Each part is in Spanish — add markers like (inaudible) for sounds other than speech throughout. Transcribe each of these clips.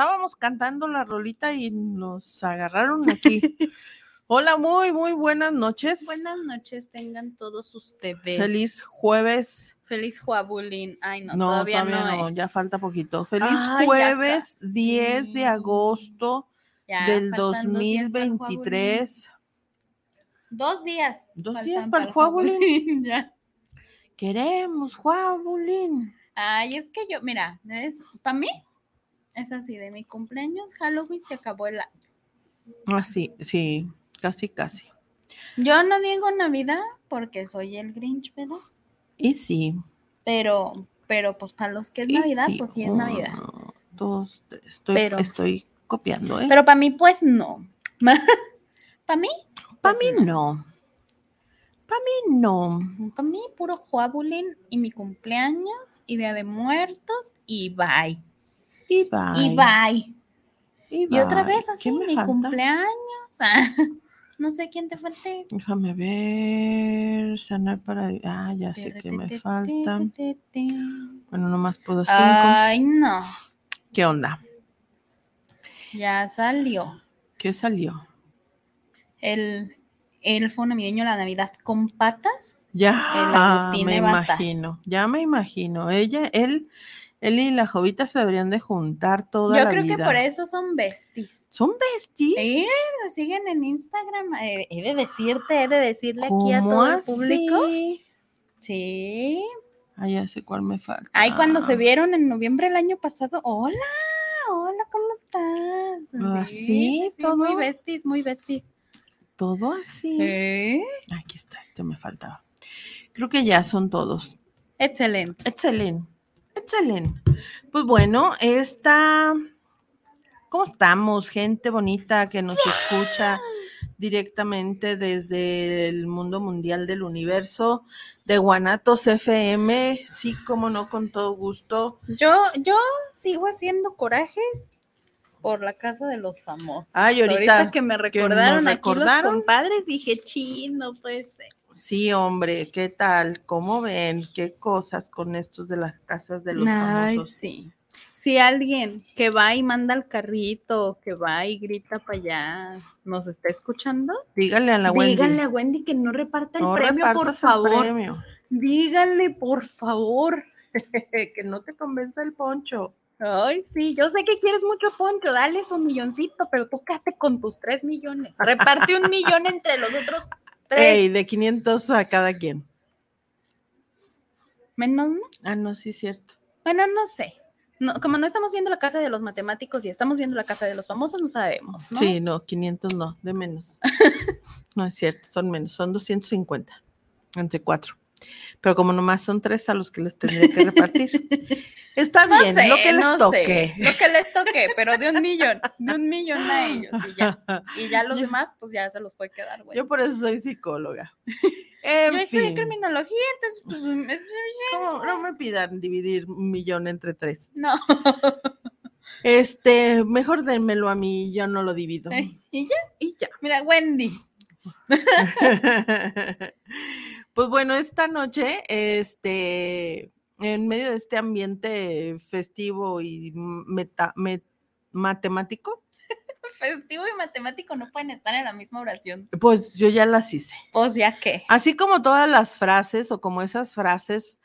estábamos cantando la rolita y nos agarraron aquí. (laughs) Hola, muy, muy buenas noches. Buenas noches, tengan todos ustedes. Feliz jueves. Feliz Juabulín. Ay, no, No, todavía, no, es. ya falta poquito. Feliz jueves casi. 10 de agosto Ya del faltan dos días para el Juabulín. 2023. Dos días. Dos faltan días para el Juabulín. (laughs) Ya. Queremos Juabulín. Ay, es que yo, mira, es para mí es así, de mi cumpleaños, Halloween se acabó el año. Ah, sí, sí, casi, casi. Yo no digo Navidad porque soy el Grinch, ¿verdad? Y sí. Pero, pero pues para los que es y Navidad, sí. pues sí es Navidad. Dos, tres. Estoy, Pero- estoy copiando, ¿eh? Pero para mí, pues no. (laughs) para mí, Para pues, mí no. Para mí no. Para mí, puro Juabulín y mi cumpleaños y Día de Muertos y bye. Y bye. Y bye. Y, Y otra vez así, ¿Quién me mi falta? cumpleaños. (laughs) ah, no sé quién te falte. Déjame ver. Sanar para. Ah, ya sé que me falta. Bueno, nomás puedo cinco. Ay, no. ¿Qué onda? Ya salió ¿Qué salió? el elfo navideño la Navidad con patas. Ya El me imagino. Ya me imagino. Ella, él, él y la jovita se deberían de juntar toda Yo la creo que vida. por eso son besties. Son besties. Sí, se siguen en Instagram. eh, he de decirte, he de decirle aquí a ¿Cómo todo el así? público. Sí. Ah, ya sé cuál me falta. Ay, cuando se vieron en noviembre del año pasado. Hola, hola, ¿cómo estás? Ah, ¿sí? muy ¿Todo? besties, muy besties. Todo así. Sí. Aquí está, este me faltaba. Creo que ya son todos. Excelente. Excelente. Excelente. Pues bueno, esta. ¿Cómo estamos, gente bonita que nos escucha directamente desde el mundo mundial del universo de Guanatos FM? Sí, como no, con todo gusto. Yo, yo sigo haciendo corajes por la casa de los famosos. Ay, ahorita que me recordaron aquí recordaron. los compadres, dije, chino, pues. Sí, hombre, ¿qué tal? ¿Cómo ven? ¿Qué cosas con estos de las casas de los Ay, famosos? sí. si alguien que va y manda el carrito, que va y grita para allá, nos está escuchando, Dígale a la Wendy. díganle a Wendy que no reparta el no premio, por favor. premio. Díganle, por favor. (laughs) que no te convenza el poncho. Ay, sí, yo sé que quieres mucho poncho, dale su milloncito, pero tú quédate con tus tres millones. Reparte un (laughs) millón entre los otros tres. Ey, de 500 a cada quien. Menos, ¿no? Ah, no, sí, cierto. Bueno, no sé. No, como no estamos viendo la casa de los matemáticos y estamos viendo la casa de los famosos, no sabemos, ¿no? Sí, no, 500 no, de menos. (laughs) no es cierto, son menos, son 250 entre cuatro. Pero como nomás son tres a los que les tendría que repartir. (laughs) Está No bien, sé, lo que les no sé, toque. Lo que les toque, pero de un millón, de un millón a ellos y ya. Y ya los Yo- demás, pues ya se los puede quedar, güey. Yo por eso soy psicóloga. (laughs) En Yo estudié criminología, entonces, pues, mm, ¿cómo? no me pidan dividir un millón entre tres. no. (laughs) Este, mejor dénmelo a mí, yo no lo divido. Y ya, Y ya. mira, Wendy. Pues bueno, esta noche, este, en medio de este ambiente festivo y meta- matemático, (laughs) Festivo y matemático no pueden estar en la misma oración. pues yo ya las hice. O sea que. Así como todas las frases o como esas frases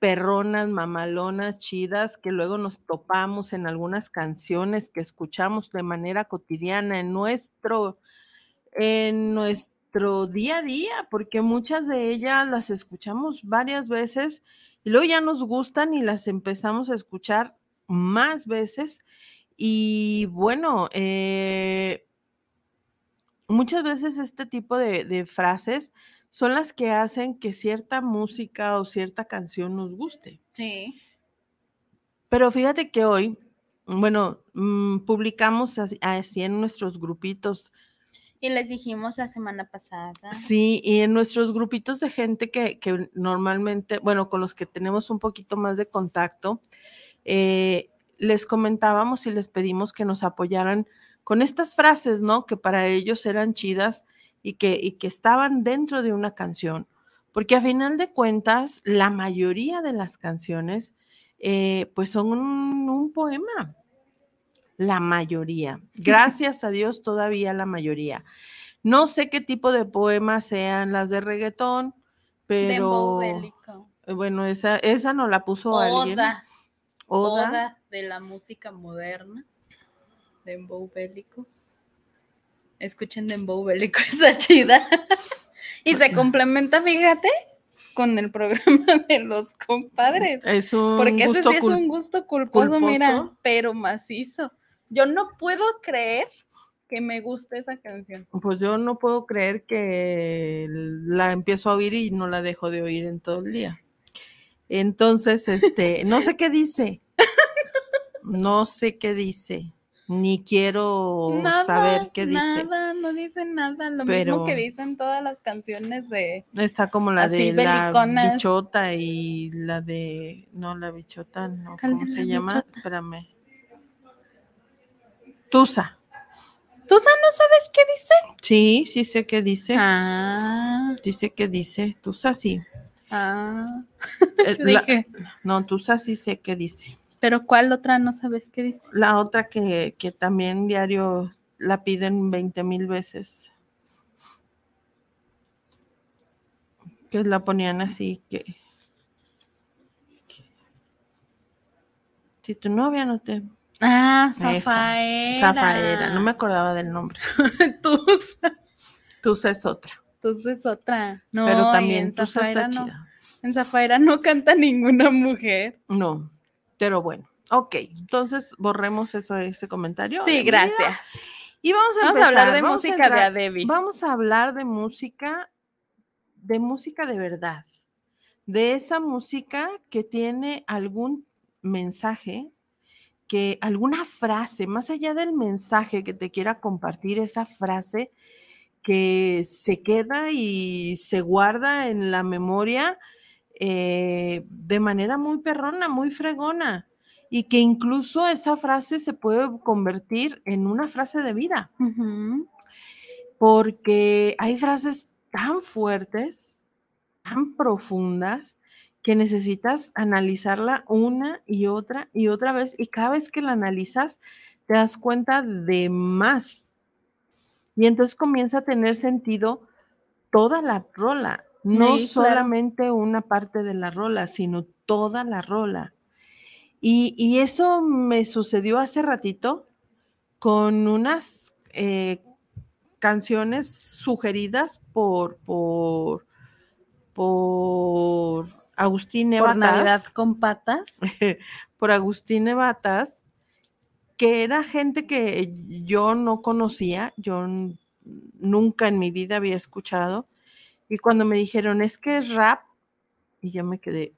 perronas, mamalonas, chidas, que luego nos topamos en algunas canciones que escuchamos de manera cotidiana en nuestro, en nuestro día a día, porque muchas de ellas las escuchamos varias veces y luego ya nos gustan y las empezamos a escuchar más veces. Y bueno, eh, muchas veces este tipo de, de frases son las que hacen que cierta música o cierta canción nos guste. Sí. Pero fíjate que hoy, bueno, mm, publicamos así, así en nuestros grupitos, Y les dijimos la semana pasada. sí, y en nuestros grupitos de gente que, que normalmente, bueno, con los que tenemos un poquito más de contacto, eh, les comentábamos y les pedimos que nos apoyaran con estas frases, ¿no? Que para ellos eran chidas y que, y que estaban dentro de una canción. Porque a final de cuentas, la mayoría de las canciones, eh, pues son un, un poema. La mayoría. (laughs) Gracias a Dios, todavía la mayoría. No sé qué tipo de poemas sean las de reggaetón, pero eh, bueno, esa, esa no la puso alguien. Oda. Oda. De la música moderna. Dembow bélico. Escuchen Dembow bélico, (laughs) está chida. y se (laughs) complementa, fíjate, con el programa de los compadres. Es un Porque ese gusto sí es un gusto culposo, mira, culposo. pero macizo. Yo no puedo creer que me guste esa canción. Pues yo no puedo creer que la empiezo a oír y no la dejo de oír en todo el día. Entonces, este, (laughs) no sé qué dice. No sé qué dice. Ni quiero nada, saber qué dice. Nada, no dice nada. Lo Pero- mismo que dicen todas las canciones de. Está como la Así, de la beliconas. bichota y la de. No, la bichota, no. ¿Cuál ¿Cómo se la llama? bichota? Espérame. Tusa. ¿Tú sa- no sabes qué dice? Sí, sí sé qué dice. Ah, Dice que dice. Tusa sí. ah. (laughs) Eh, la- dije, no, Tusa sí sé qué dice. pero ¿cuál otra no sabes qué dice? La otra que, que también diario la piden 20 mil veces. Que la ponían así que, que- si tu novia no te Ah, Esa, Zafaera. Zafaera, no me acordaba del nombre. (laughs) Tusa. Tusa es otra, Tusa es otra. No, pero también en Tusa Zafaera está no. chida. En Zafaera no canta ninguna mujer. No, pero bueno. Ok, entonces borremos eso ese comentario. Sí, vida. gracias. Y vamos a, Vamos a hablar empezar, de vamos música de Adebis. Vamos a hablar de música, de música de verdad, de esa música que tiene algún mensaje, que alguna frase, más allá del mensaje que te quiera compartir, esa frase que se queda y se guarda en la memoria eh, de manera muy perrona, muy fregona, y que incluso esa frase se puede convertir en una frase de vida. Porque hay frases tan fuertes, tan profundas, que necesitas analizarla una y otra y otra vez y cada vez que la analizas te das cuenta de más. Y entonces comienza a tener sentido toda la rola, no Sí, claro. solamente una parte de la rola, sino toda la rola. Y, y eso me sucedió hace ratito con unas eh, canciones sugeridas por, por, por Agustín Por Nevatas Navidad con patas. (laughs) por Agustín Nevatas, que era gente que yo no conocía, yo nunca en mi vida había escuchado. Y cuando me dijeron, es que es rap, y yo me quedé,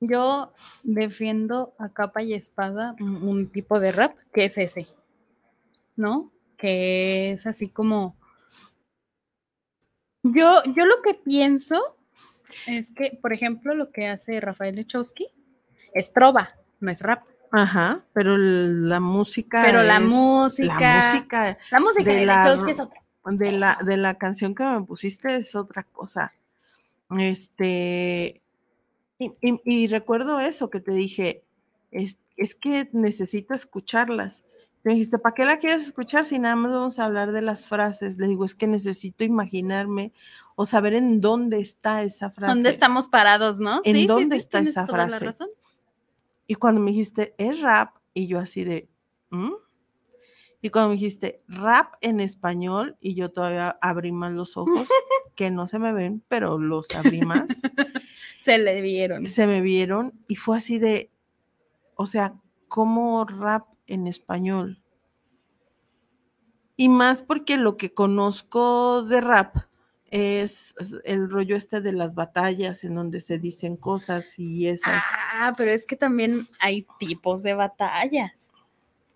Yo defiendo a capa y espada un, un tipo de rap que es ese, ¿no? Que es así como. Yo, yo lo que pienso es que, por ejemplo, lo que hace Rafael Lechowski es trova, no es rap. ajá, pero la música. Pero la es- música- La música La música De de, la Lechowski es otra. de la, de la canción que me pusiste es otra cosa. Este, y, y- y recuerdo eso que te dije, es, es que necesito escucharlas. Me dijiste, ¿para qué la quieres escuchar si nada más vamos a hablar de las frases? Le digo, es que necesito imaginarme o saber en dónde está esa frase. ¿Dónde estamos parados, no? ¿En Sí, dónde sí, está esa toda la frase? razón. Y cuando me dijiste, es rap, y yo así de, ¿Mm? Y cuando me dijiste, rap en español, y yo todavía abrí más los ojos, (laughs) que no se me ven, pero los abrí más, (laughs) Se le vieron. se me vieron y fue así de, o sea, ¿cómo rap en español? Y más porque lo que conozco de rap es el rollo este de las batallas en donde se dicen cosas y esas. Ah, pero es que también hay tipos de batallas.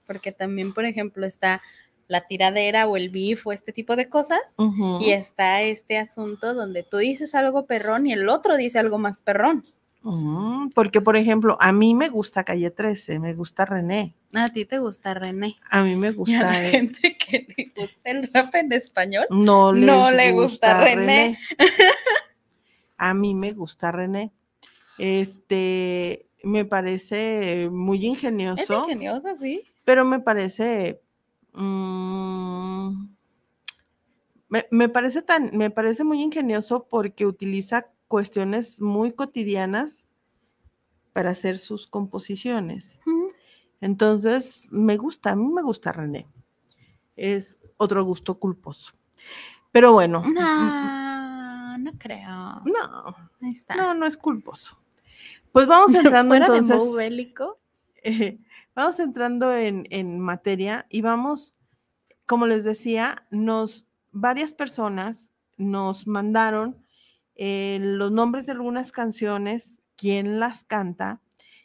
Porque también, por ejemplo, está la tiradera o el beef o este tipo de cosas. Y está este asunto donde tú dices algo perrón y el otro dice algo más perrón. Mm, porque, por ejemplo, a mí me gusta Calle 13, me gusta René, A ti te gusta René. a mí me Y a gusta... la eh, gente que le gusta el rap en español. no, le gusta René. (laughs) A mí me gusta René. Este, me parece muy Es ingenioso, ingenioso, sí. pero me parece... mm, me, me parece tan, me parece muy ingenioso porque utiliza cuestiones muy cotidianas para hacer sus composiciones. Entonces, me gusta, a mí me gusta René. Es otro gusto culposo. Pero bueno, mm, No, no creo. no, Ahí está. no, no es culposo. Pues vamos (laughs) entrando entonces, eh, (laughs) vamos entrando en, en materia y vamos, como les decía, nos, varias personas nos mandaron eh, los nombres de algunas canciones, quién las canta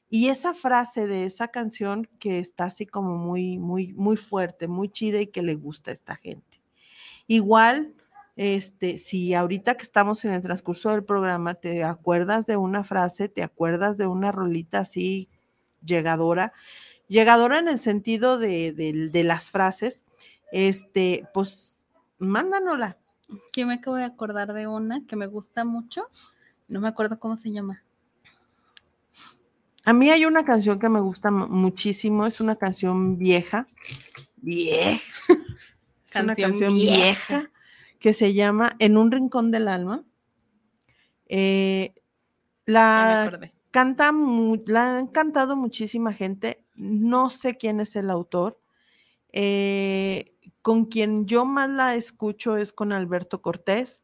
y esa frase de esa canción que está así como muy, muy, muy fuerte, muy chida y que le gusta a esta gente. Igual, este, si ahorita que estamos en el transcurso del programa te acuerdas de una frase, te acuerdas de una rolita así llegadora, llegadora en el sentido de, de- de las frases, este, pues mándanosla. Que me acabo de acordar de una que me gusta mucho. No me acuerdo cómo se llama. A mí hay una canción que me gusta mu- muchísimo, es una canción vieja, vieja, es una Canción canción vieja. vieja que se llama En un rincón del alma. Eh, la canta, la han cantado muchísima gente, no sé quién es el autor. eh, con quien yo más la escucho es con Alberto Cortés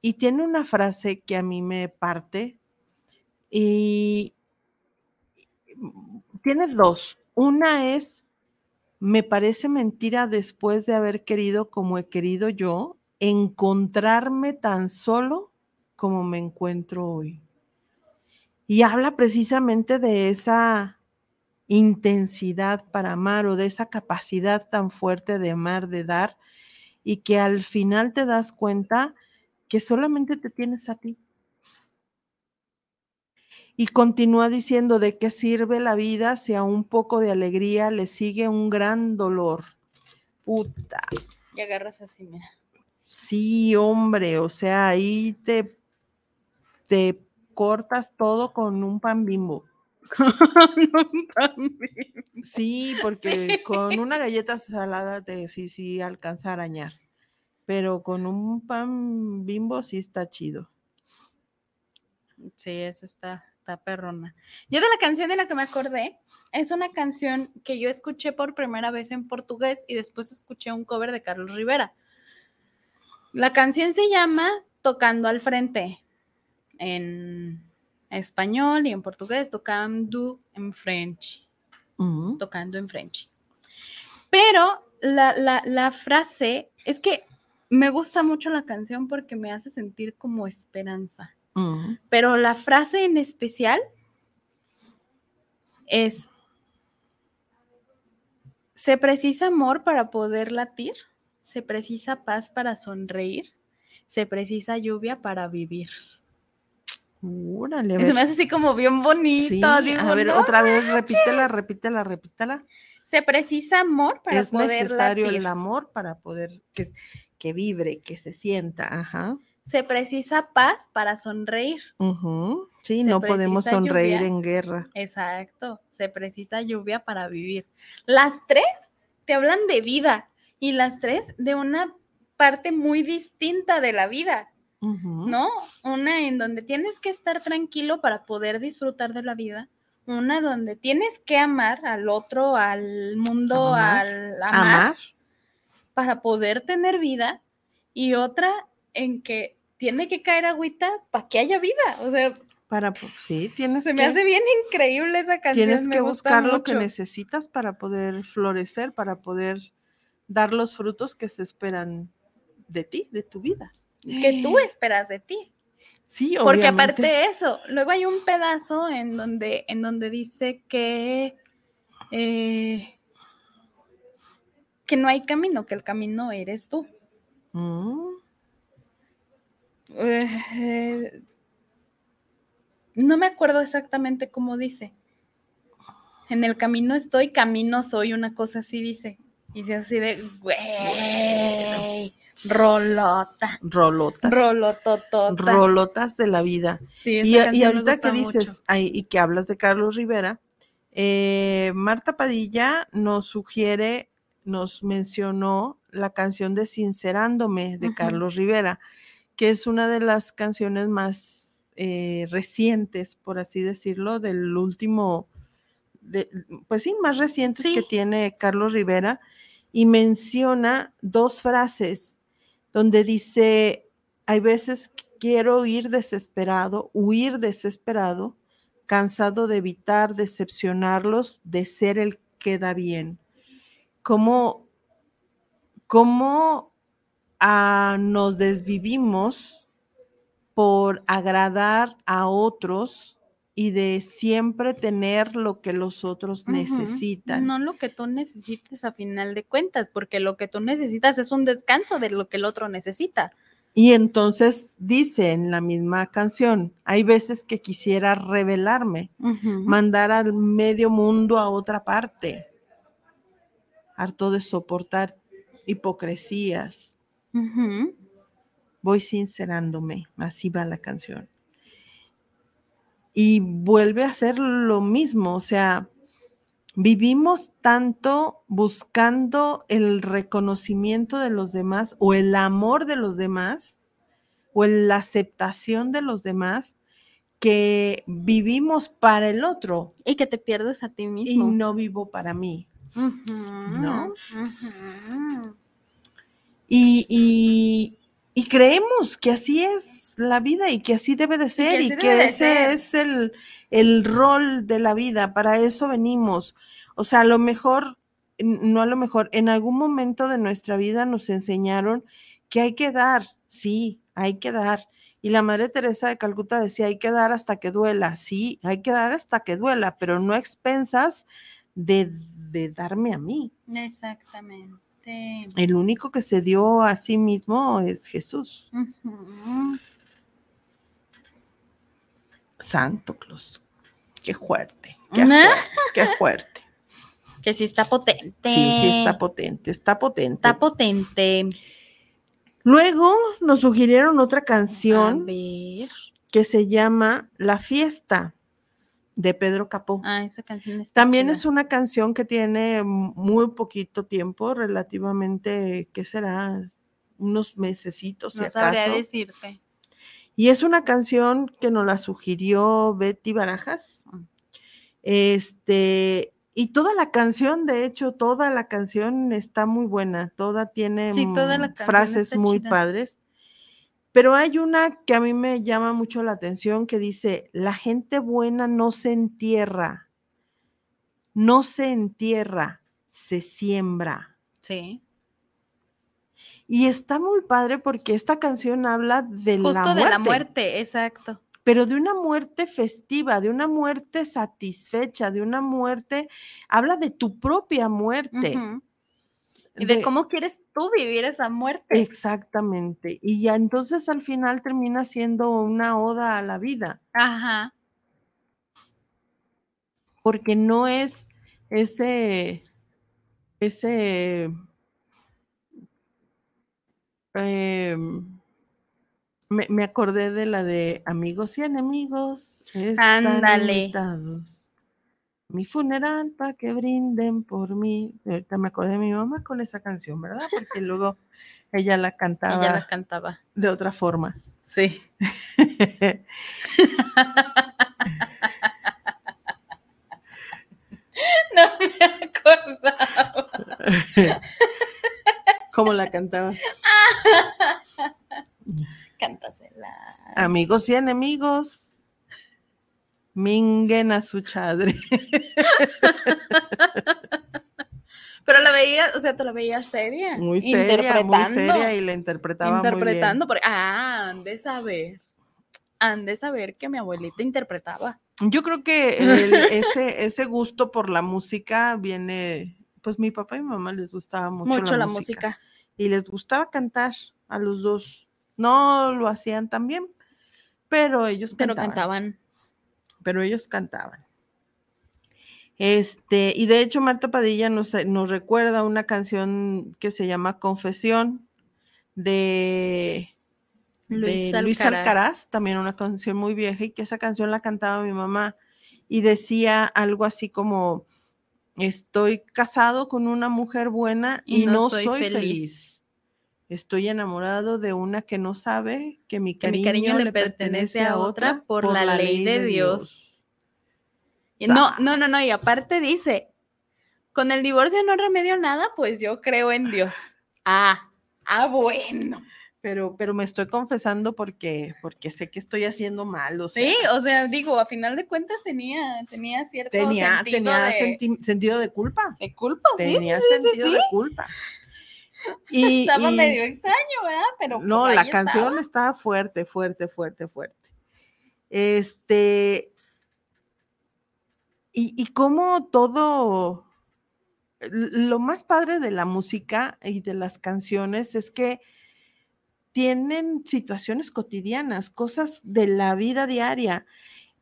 y tiene una frase que a mí me parte y tiene dos. Una es, me parece mentira después de haber querido como he querido yo, encontrarme tan solo como me encuentro hoy. Y habla precisamente de esa intensidad para amar o de esa capacidad tan fuerte de amar, de dar, y que al final te das cuenta que solamente te tienes a ti. Y continúa diciendo de qué sirve la vida si a un poco de alegría le sigue un gran dolor. Puta. Y agarras así, mira. Sí, hombre, o sea, ahí te, te cortas todo con un pan bimbo. (laughs) Sí, porque con una galleta salada te sí, sí alcanza a arañar. Pero con un pan bimbo sí está chido. Sí, esa está, está perrona. Yo de la canción de la que me acordé, es una canción que yo escuché por primera vez en portugués y después escuché un cover de Carlos Rivera. La canción se llama Tocando al Frente en español y en portugués, tocando en French. Ujú. Tocando en French. Pero la, la- la frase es que me gusta mucho la canción porque me hace sentir como esperanza. Ujú. Pero la frase en especial es, se precisa amor para poder latir, se precisa paz para sonreír, se precisa lluvia para vivir. Se me hace así como bien bonito. Sí, digo, a ver, "No otra vez, repítela, repítela, repítela. Se precisa amor para es poder necesario latir. el amor para poder que, que vibre, que se sienta. Ajá. Se precisa paz para sonreír. Sí, Se no podemos sonreír lluvia. en guerra. Exacto. Se precisa lluvia para vivir. Las tres te hablan de vida y las tres de una parte muy distinta de la vida, ¿no? Una en donde tienes que estar tranquilo para poder disfrutar de la vida. Una donde tienes que amar al otro, al mundo, Amar. al amar, Amar. para poder tener vida. Y otra en que tiene que caer agüita para que haya vida. O sea, Para, sí, tienes se que, me hace bien increíble esa canción. tienes me que gusta buscar lo que necesitas para poder florecer, para poder dar los frutos que se esperan de ti, de tu vida. Que tú esperas de ti. Sí, Porque obviamente. aparte de eso, luego hay un pedazo en donde, en donde dice que, eh, que no hay camino, que el camino eres tú. Mm, Eh, no me acuerdo exactamente cómo dice. En el camino estoy, camino soy, una cosa así dice. Y dice así de, güey, rolota, rolotas. rolototota. Rolotas de la vida. Sí, Y, y ahorita que dices ay, y que hablas de Carlos Rivera, eh, Marta Padilla nos sugiere, nos mencionó la canción de Sincerándome de. Carlos Rivera, que es una de las canciones más eh, recientes, por así decirlo, del último, de- pues sí, más recientes que tiene Carlos Rivera, y menciona dos frases donde dice, hay veces quiero ir desesperado, huir desesperado, cansado de evitar decepcionarlos, de ser el que da bien. ¿Cómo, cómo ah, nos desvivimos por agradar a otros y de siempre tener lo que los otros necesitan? No lo que tú necesites a final de cuentas, porque lo que tú necesitas es un descanso de lo que el otro necesita. Y entonces dice en la misma canción, hay veces que quisiera revelarme, mandar al medio mundo a otra parte, harto de soportar hipocresías. Voy sincerándome, así va la canción. Y vuelve a ser lo mismo, o sea, vivimos tanto buscando el reconocimiento de los demás o el amor de los demás o la aceptación de los demás que vivimos para el otro Y que te pierdes a ti y mismo. no vivo para mí. ¿no? Y, y- y creemos que así es la vida y que así debe de ser y que, ese ser. es el, el rol de la vida, para eso venimos. O sea, a lo mejor, no a lo mejor, en algún momento de nuestra vida nos enseñaron que hay que dar, sí, hay que dar. Y la Madre Teresa de Calcuta decía, hay que dar hasta que duela, sí, hay que dar hasta que duela, pero no a expensas de, de darme a mí. Exactamente. El único que se dio a sí mismo es Jesús. Santo Claus. Qué fuerte, qué ¿No? fuerte, qué fuerte. (laughs) Que sí está potente. Sí, sí, está potente, está potente. Está potente. Luego nos sugirieron otra canción que se llama La Fiesta de Pedro Capó. Ah, esa canción está También chida. es una canción que tiene muy poquito tiempo, relativamente, ¿qué será? Unos mesecitos, si No sabría acaso. decirte. Y es una canción que nos la sugirió Betty Barajas. Mm. Este, y toda la canción, de hecho, toda la canción está muy buena. Toda tiene Sí, toda mm, frases muy chida. padres. Pero hay una que a mí me llama mucho la atención que dice, la gente buena no se entierra, no se entierra, se siembra. Sí. Y está muy padre porque esta canción habla de Justo la de muerte, la muerte, exacto. pero de una muerte festiva, de una muerte satisfecha, de una muerte, habla de tu propia muerte. Y de, cómo quieres tú vivir esa muerte. Exactamente. Y ya entonces al final termina siendo una oda a la vida, Ajá. porque no es ese, ese, em, me, me acordé de la de amigos y enemigos. Ándale. invitados. Mi funeral para que brinden por mí. Ahorita me acordé de mi mamá con esa canción, ¿verdad? Porque (laughs) luego ella la cantaba Ella la cantaba. de otra forma. Sí. (laughs) No me acordaba. (laughs) ¿Cómo la cantaba? Cántasela. Amigos y enemigos, minguen a su chadre. (laughs) Pero la veía, o sea, te la veía seria. Muy seria, muy seria y la interpretaba Interpretando. Porque, ah, han de saber. Han de saber que mi abuelita interpretaba. muy bien. Yo creo que el- (laughs) ese, ese gusto por la música viene, pues mi papá y mi mamá les gustaba mucho, Mucho, la música. y les gustaba cantar a los dos. No lo hacían tan bien, pero ellos Pero cantaban. cantaban. Pero ellos cantaban. Este, y de hecho Marta Padilla nos, nos recuerda una canción que se llama Confesión de, Luis de Luis Alcaraz. También una canción muy vieja y que esa canción la cantaba mi mamá y decía algo así como, estoy casado con una mujer buena y, no, soy, feliz. Estoy enamorado de una que no sabe que mi Que mi cariño, le pertenece a otra por la ley de Dios. No, no, no, no. Y aparte dice, con el divorcio no remedio nada, pues yo creo en Dios. Ah, ah, bueno. Pero, pero me estoy confesando porque, porque sé que estoy haciendo mal. O sea, Sí, o sea, digo, a final de cuentas tenía, tenía cierto tenía, sentido tenía de, senti- sentido de culpa. de culpa, sí, Tenía sí, sí, sí, sentido sí. de culpa. Y, (laughs) Estaba y- medio extraño, ¿verdad? Pero no, pues, la estaba. canción está fuerte, fuerte, fuerte, fuerte. Este. Y, y como todo. Lo más padre de la música y de las canciones es que tienen situaciones cotidianas, cosas de la vida diaria,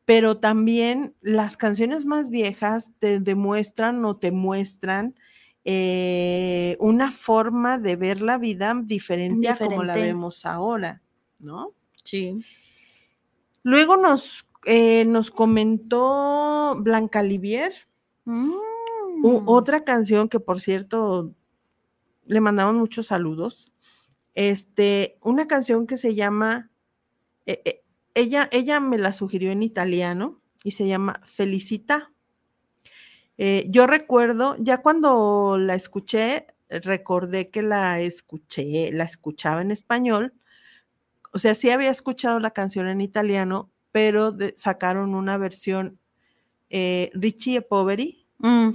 pero también las canciones más viejas te demuestran o te muestran eh, una forma de ver la vida diferente, a como la vemos ahora, ¿no? Sí. Luego nos, eh, nos comentó Blanca Livier, Mm. u- otra canción que por cierto le mandamos muchos saludos. Este, una canción que se llama, eh, ella, ella me la sugirió en italiano y se llama Felicita. Eh, yo recuerdo, ya cuando la escuché, recordé que la escuché, la escuchaba en español. O sea, sí había escuchado la canción en italiano, pero de- sacaron una versión eh, Richie e Poveri, Mm.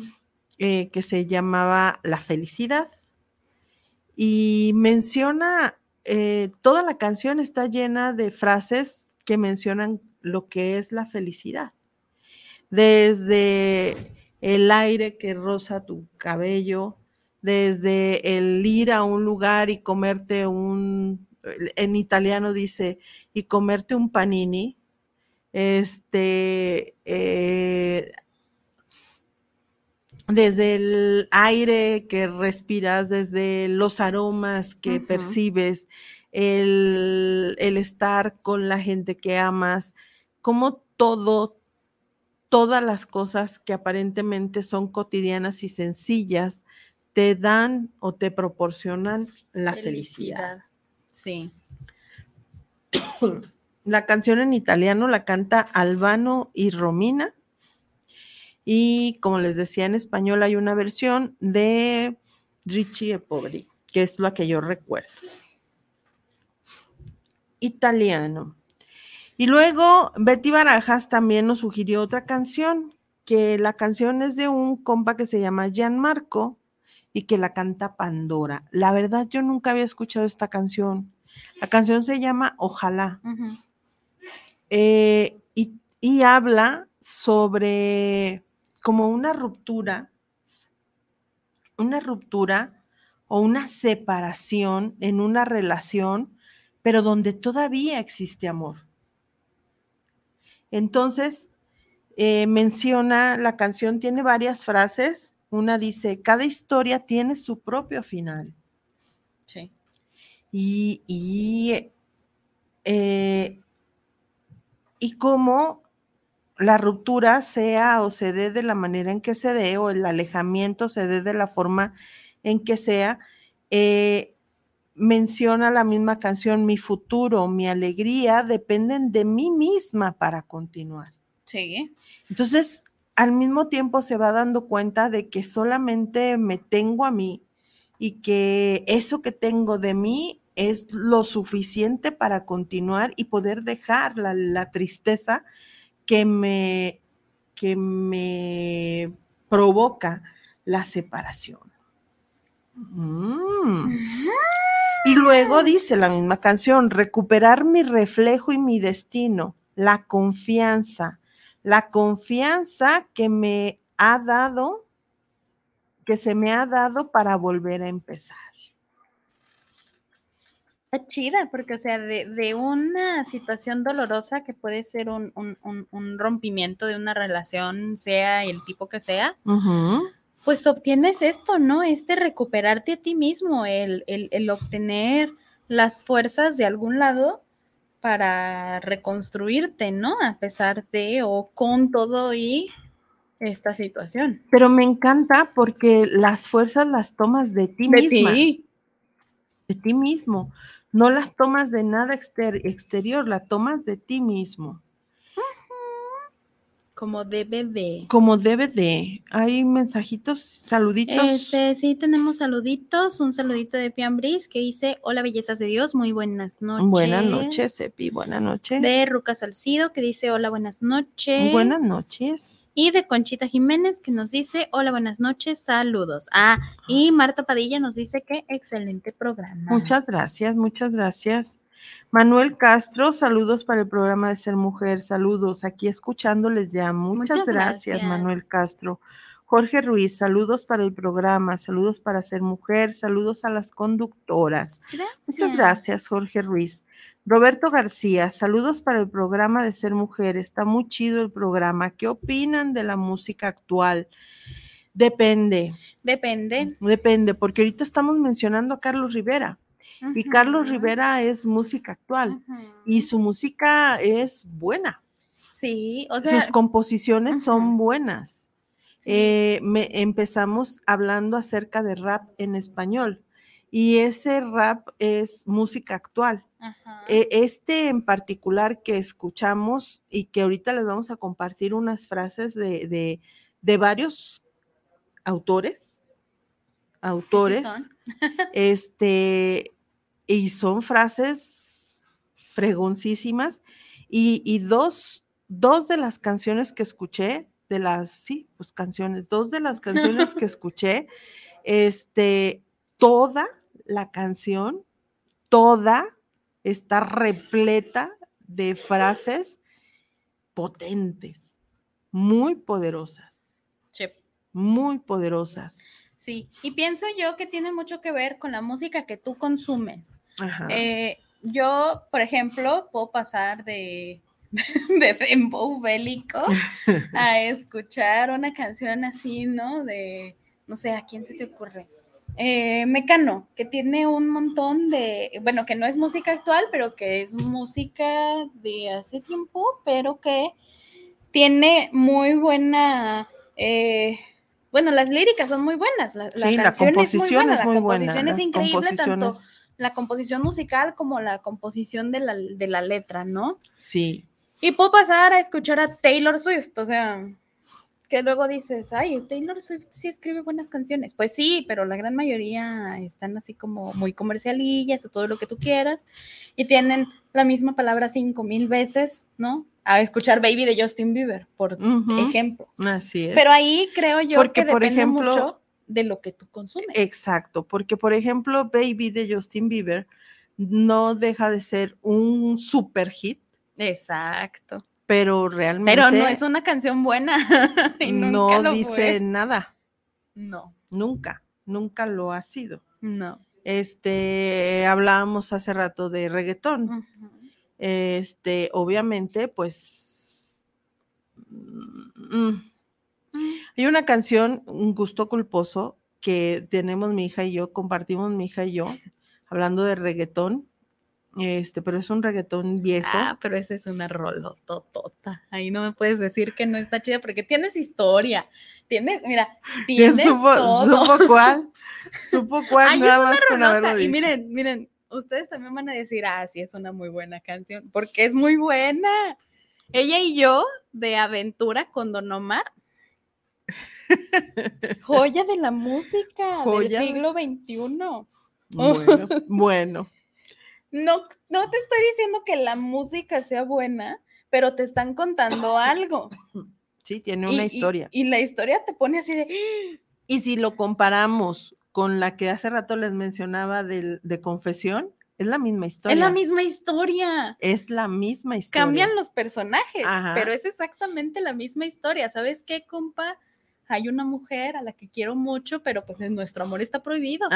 eh, que se llamaba La felicidad. Y menciona, eh, toda la canción está llena de frases que mencionan lo que es la felicidad. Desde el aire que roza tu cabello, desde el ir a un lugar y comerte un, en italiano dice, y comerte un panini, este, eh, desde el aire que respiras, desde los aromas que percibes, el, el estar con la gente que amas, como todo, todas las cosas que aparentemente son cotidianas y sencillas te dan o te proporcionan la felicidad. Sí. (coughs) La canción en italiano la canta Albano y Romina. Y como les decía, en español hay una versión de Richie e Poveri, que es la que yo recuerdo. Italiano. Y luego Betty Barajas también nos sugirió otra canción, que la canción es de un compa que se llama Gianmarco y que la canta Pandora. La verdad, yo nunca había escuchado esta canción. La canción se llama Ojalá. Eh, y, y habla sobre como una ruptura, una ruptura o una separación en una relación, pero donde todavía existe amor. Entonces, eh, menciona, la canción tiene varias frases. Una dice, cada historia tiene su propio final. Sí. Y, y, eh, y cómo la ruptura sea o se dé de la manera en que se dé, o el alejamiento se dé de la forma en que sea, eh, menciona la misma canción, mi futuro, mi alegría dependen de mí misma para continuar. Sí. Entonces, al mismo tiempo se va dando cuenta de que solamente me tengo a mí y que eso que tengo de mí es lo suficiente para continuar y poder dejar la, la tristeza que me, que me provoca la separación. Mm. Y luego dice la misma canción, recuperar mi reflejo y mi destino, la confianza, la confianza que me ha dado, que se me ha dado para volver a empezar. Está chida, porque, o sea, de, de una situación dolorosa que puede ser un, un- un- un rompimiento de una relación, sea el tipo que sea. Pues obtienes esto, ¿no? Este recuperarte a ti mismo, el, el- el obtener las fuerzas de algún lado para reconstruirte, ¿no? A pesar de o con todo y esta situación. Pero me encanta porque las fuerzas las tomas de ti De misma, ti. de ti mismo. No las tomas de nada exter- exterior, la tomas de ti mismo. Como de. Como de. Hay mensajitos, saluditos. Este, sí, tenemos saluditos. Un saludito de Piambris que dice: Hola, bellezas de Dios, muy buenas noches. Buenas noches, Epi, buenas noches. De Ruca Salcido que dice: Hola, buenas noches. Buenas noches. Y de Conchita Jiménez que nos dice: Hola, buenas noches, saludos. Ah, y Marta Padilla nos dice que excelente programa. Muchas gracias, muchas gracias. Manuel Castro, saludos para el programa de Ser Mujer, saludos, aquí escuchándoles ya. Muchas, Muchas gracias, gracias. Manuel Castro. Jorge Ruiz, saludos para el programa, saludos para Ser Mujer, saludos a las conductoras. Muchas gracias, Jorge Ruiz. Roberto García, saludos para el programa de Ser Mujer. Está muy chido el programa. ¿Qué opinan de la música actual? Depende, Depende. depende, porque ahorita estamos mencionando a Carlos Rivera y Carlos Rivera es música actual y su música es buena. Sí, o sea, Sus composiciones son buenas. sí, Eh, me- empezamos hablando acerca de rap en español y ese rap es música actual. E- Este en particular que escuchamos y que ahorita les vamos a compartir unas frases de, de- de varios autores, Sí, sí autores, (laughs) este, y son frases fregoncísimas y, y dos, dos de las canciones que escuché, de las, sí, pues canciones, dos de las canciones que (laughs) escuché, este, toda la canción, toda está repleta de frases potentes, muy poderosas, Sí. muy poderosas. Sí, y pienso yo que tiene mucho que ver con la música que tú consumes. Ajá. Eh, yo, por ejemplo, puedo pasar de, (laughs) de dembow bélico (laughs) a escuchar una canción así, ¿no? De, no sé, ¿a quién se te ocurre? eh, Mecano, que tiene un montón de, bueno, que no es música actual, pero que es música de hace tiempo, pero que tiene muy buena, eh, bueno, las líricas son muy buenas, la, Sí, la composición es muy la buena, composición es increíble, tanto la composición musical como la composición de la, de la letra, ¿no? Sí, Y puedo pasar a escuchar a Taylor Swift, o sea, que luego dices, ay, Taylor Swift sí escribe buenas canciones. Pues sí, pero la gran mayoría están así como muy comercialillas o todo lo que tú quieras y tienen la misma palabra cinco mil veces, ¿no? A escuchar Baby de Justin Bieber, por ejemplo. así es. Pero ahí creo yo Porque, que por depende ejemplo, mucho de lo que tú consumes. Exacto, porque por ejemplo, Baby de Justin Bieber no deja de ser un super hit, Exacto. pero realmente Pero no es una canción buena. (laughs) y nunca no lo dice fue. nada, No, nunca, nunca lo ha sido. no. Este, hablábamos hace rato de reggaetón. Este, obviamente, pues mm, hay una canción, un gusto culposo, que tenemos mi hija y yo, compartimos mi hija y yo, hablando de reggaetón. Este, pero es un reggaetón viejo. Ah, pero esa es una rolototota. Ahí no me puedes decir que no está chida porque tienes historia. Tienes, mira, (laughs) ¿Quién tienes supo, todo. supo cuál? (laughs) Supo cuál Ay, nada más con haberlo rolota. Y dicho. miren, miren, ustedes también van a decir, ah, sí, es una muy buena canción, porque es muy buena. Ella y yo, de aventura con Don Omar. (laughs) Joya de la música Joya del siglo XXI. Bueno, (laughs) bueno. No, no te estoy diciendo que la música sea buena, pero te están contando (coughs) algo. Sí, tiene una Y- y- historia. Y, la historia te pone así de, (gasps) Y si lo comparamos con la que hace rato les mencionaba del- de confesión, es la misma historia. es la misma historia. Es la misma historia. Cambian los personajes, Ajá. pero es exactamente la misma historia. ¿Sabes qué, compa? Hay una mujer a la que quiero mucho, pero pues nuestro amor está prohibido.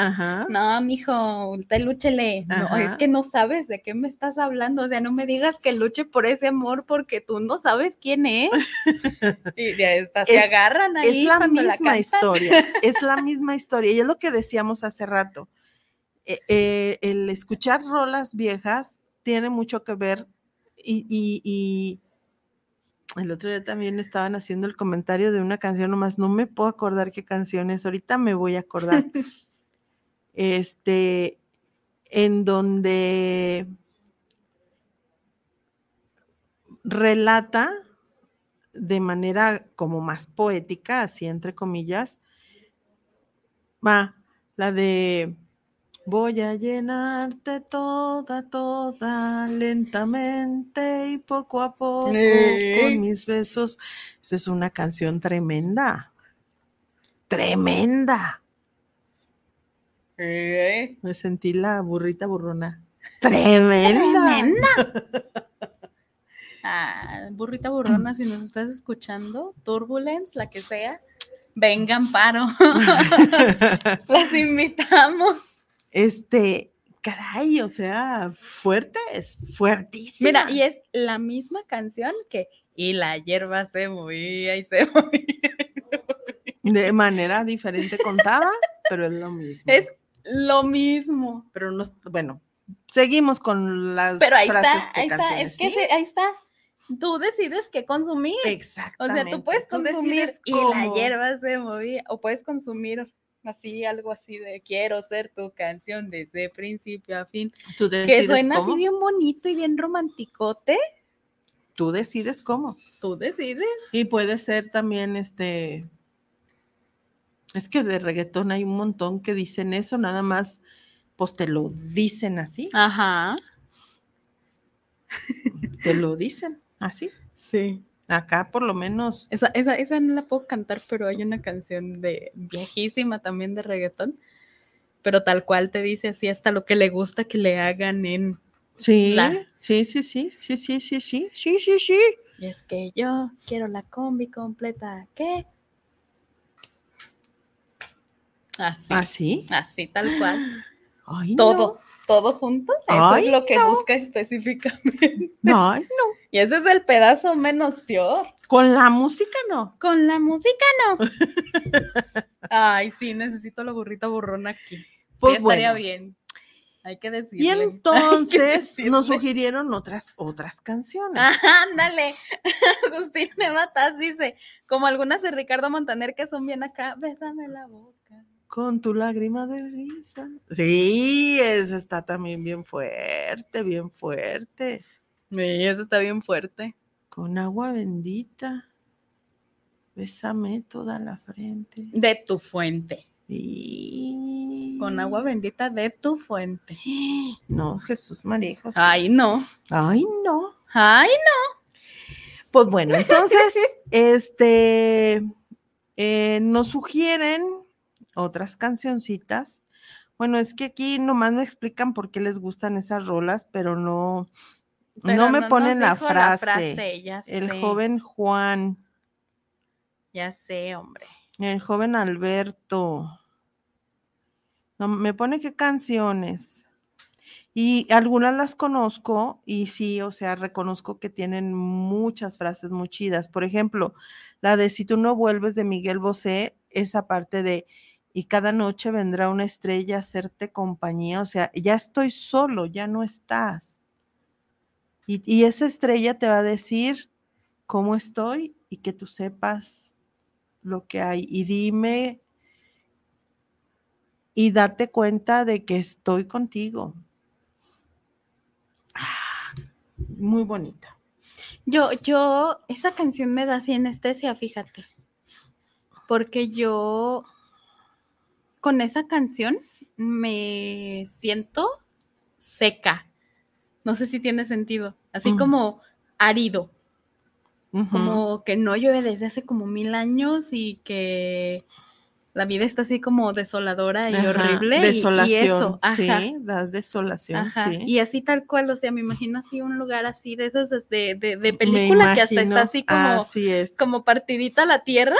No, mijo, usted lúchele. No, es que no sabes de qué me estás hablando. O sea, no me digas que luche por ese amor porque tú no sabes quién es. (laughs) y de hasta se agarran ahí Es la cuando misma historia. Es la misma historia. Y es lo que decíamos hace rato. Eh, eh, el escuchar rolas viejas tiene mucho que ver y, y- y el otro día también estaban haciendo el comentario de una canción, nomás no me puedo acordar qué canción es, ahorita me voy a acordar. (laughs) este, en donde relata de manera como más poética, así entre comillas, va, la de voy a llenarte toda, toda, lentamente y poco a poco Sí. con mis besos. Esa es una canción tremenda, tremenda. Me sentí la burrita burrona. Tremenda. Tremenda. (laughs) Ah, burrita burrona, si nos estás escuchando, Turbulence, la que sea, vengan paro. (laughs) Las invitamos. Este, caray, o sea, fuerte, es fuertísima. Mira, y es la misma canción que y la hierba se movía y se (laughs) movía. de manera diferente contada, pero es lo mismo. Es lo mismo. pero no, bueno, seguimos con las Pero ahí frases está, de ahí está, es que ¿sí? se- ahí está. Tú decides qué consumir. O Exactamente. sea, tú puedes consumir y la hierba se movía, o puedes consumir así, algo así de quiero ser tu canción desde principio a fin. Tú Que suena cómo. así bien bonito y bien romanticote. Tú decides cómo. Tú decides. Y puede ser también este. Es que de reggaetón hay un montón que dicen eso, nada más, pues te lo dicen así, Ajá. te lo dicen así. Sí. Acá por lo menos, Esa, esa, esa no la puedo cantar, pero hay una canción de viejísima también de reggaetón. Pero tal cual te dice así hasta lo que le gusta que le hagan en. sí, La- sí, sí, sí, sí, sí, sí, sí, sí, sí, sí. Y es que yo quiero la combi completa. ¿Qué? Así. Así. Así, tal cual. (gasps) Ay, Todo. Todo junto. Eso Ay, es lo que no. busca específicamente. No, (laughs) no. Y ese es el pedazo menos peor. Con la música no. Con la música no. (laughs) Ay, sí, necesito la burrita burrona aquí. Sí, Pues estaría bueno. bien. Hay que decirle. (laughs) Y entonces nos sugirieron otras, otras canciones. Ándale. Agustín Nevatas dice, como algunas de Ricardo Montaner que son bien acá, bésame la boca. Con tu lágrima de risa. Sí, esa está también bien fuerte, bien fuerte. Sí, eso está bien fuerte. Con agua bendita. Bésame toda la frente. De tu fuente. Y... Con agua bendita de tu fuente. No, Jesús María. José. Ay, no. Ay, no. Ay, Pues bueno, entonces, (laughs) este, eh, nos sugieren otras cancioncitas. Bueno, es que aquí nomás me explican por qué les gustan esas rolas, pero no, Pero no me ponen la frase. ya El sé, joven Juan, Ya sé, hombre. el joven Alberto. No, me pone qué canciones. Y algunas las conozco y sí, o sea, reconozco que tienen muchas frases muy chidas. Por ejemplo, la de Si tú no vuelves de Miguel Bosé, esa parte de y cada noche vendrá una estrella a hacerte compañía, o sea, ya estoy solo, ya no estás. Y, y esa estrella te va a decir cómo estoy y que tú sepas lo que hay. Y dime y date cuenta de que estoy contigo. Ah, muy bonita. Yo, yo, esa canción me da así fíjate. Porque yo con esa canción me siento seca. No sé si tiene sentido. Así Ujú. como árido. Como que no llueve desde hace como mil años y que la vida está así como desoladora y Ajá, horrible. Desolación. Y, eso, ajá. Sí, da desolación. Ajá, sí. y así tal cual, o sea, me imagino así un lugar así de esas de, de, de película que hasta está así como, Así es. como partidita la tierra.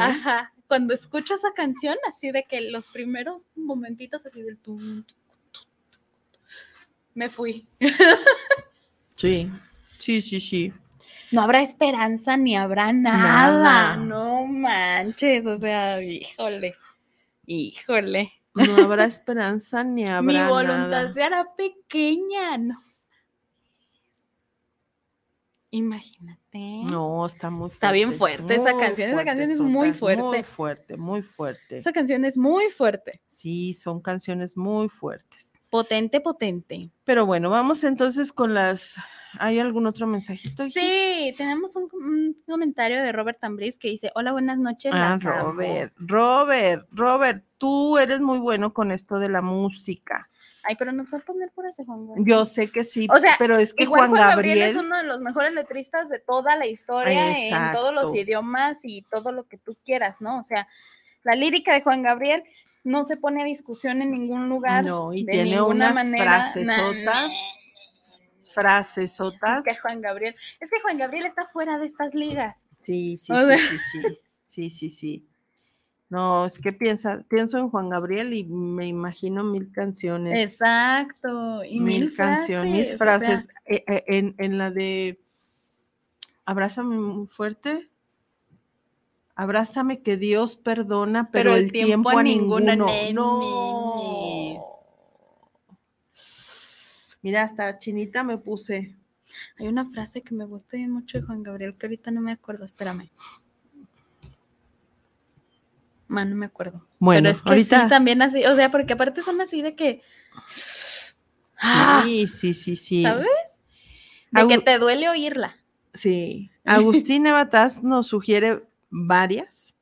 Ajá. Cuando escucho esa canción, así de que los primeros momentitos así del tum, tum, tum, tum, me fui. Sí, sí, sí, sí. No habrá esperanza ni habrá nada. Nada. No manches, o sea, híjole. Híjole. No habrá esperanza ni habrá Mi voluntad nada. se hará pequeña, no. Imagínate. No, está muy fuerte. Está bien fuerte esa canción, esa canción es muy fuertezota, Muy fuerte. fuerte, muy fuerte. Esa canción es muy fuerte. Sí, son canciones muy fuertes. Potente, potente. Pero bueno, vamos entonces con las. ¿Hay algún otro mensajito? Sí, tenemos un, un comentario de Robert Tambris que dice: Hola, buenas noches. Ah, las amo". Robert, Robert, Robert, tú eres muy bueno con esto de la música. Ay, pero nos va a poner por ese Juan Gabriel. Yo sé que sí, O sea, pero es que Igual Juan Gabriel, es uno de los mejores letristas de toda la historia, en todos los idiomas y todo lo que tú quieras, ¿no? O sea, la lírica de Juan Gabriel no se pone a discusión en ningún lugar. no, y de tiene ninguna unas manera. Frasesotas, frasesotas. Es que Juan Gabriel, es que Juan Gabriel está fuera de estas ligas. Sí, sí, O sí, sí, sí, sí, sí, sí. No, es que piensa, pienso en Juan Gabriel y me imagino mil canciones. Exacto. Y mil, canciones, mis frases. o sea, frases. eh, eh, en, en la de Abrázame muy fuerte. Abrázame que Dios perdona, pero, el tiempo, a ninguno. nenis. No. Mira, hasta chinita me puse. Hay una frase que me gusta bien mucho de Juan Gabriel que ahorita no me acuerdo, espérame. Man, no me acuerdo. Bueno, Pero es que ahorita. sí, también así, o sea, porque aparte son así de que. ¡Ah! Sí, sí, sí, sí. ¿Sabes? De que te duele oírla. Sí. Agustín Evataz nos sugiere varias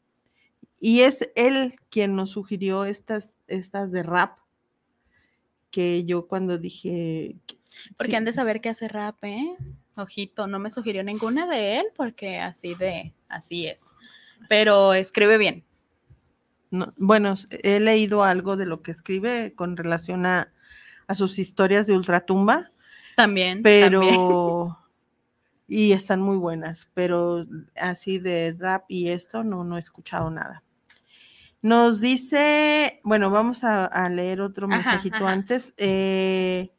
y es él quien nos sugirió estas, estas de rap que yo cuando dije... que- Porque sí, han de saber que hace rap, ¿eh? Ojito, no me sugirió ninguna de él porque así de, así es. Pero escribe bien. No, bueno, he leído algo de lo que escribe con relación a, a sus historias de ultratumba, También. también. pero... (laughs) Y están muy buenas, pero así de rap y esto no, no he escuchado nada. Nos dice, bueno, vamos a, a leer otro Ajá, mensajito ajá. antes. Eh,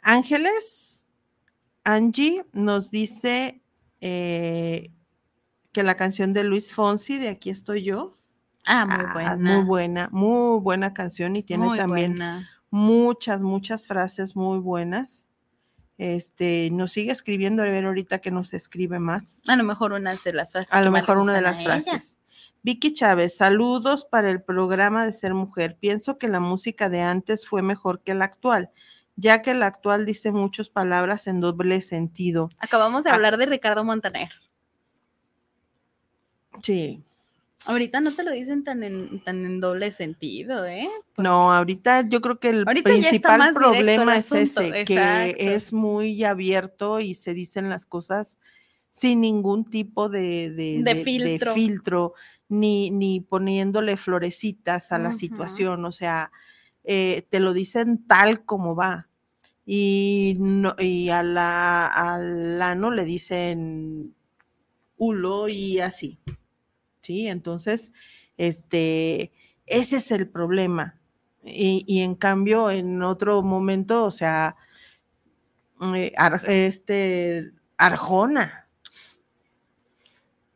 Ángeles, Angie nos dice eh, que la canción de Luis Fonsi, de Aquí estoy yo, Ah, muy Ah, buena. muy buena, muy buena canción y tiene muy también buena. muchas, muchas frases muy buenas. Este, nos sigue escribiendo, a ver ahorita que nos escribe más. A lo mejor una de las frases. A lo mejor una de las frases. Vicky Chávez, saludos para el programa de Ser Mujer. Pienso que la música de antes fue mejor que la actual, ya que la actual dice muchas palabras en doble sentido. Acabamos de Ah. hablar de Ricardo Montaner. Sí. Ahorita no te lo dicen tan en, tan en doble sentido, ¿eh? No, ahorita yo creo que el principal el problema es ese, que es muy abierto y se dicen las cosas sin ningún tipo de, de- De de- filtro. filtro, ni, ni poniéndole florecitas a la situación, o sea, eh, te lo dicen tal como va. Y, no, y a la, al ano le dicen hulo y así. Sí, entonces, este, ese es el problema. Y, y en cambio, en otro momento, o sea, eh, Ar- este, Arjona.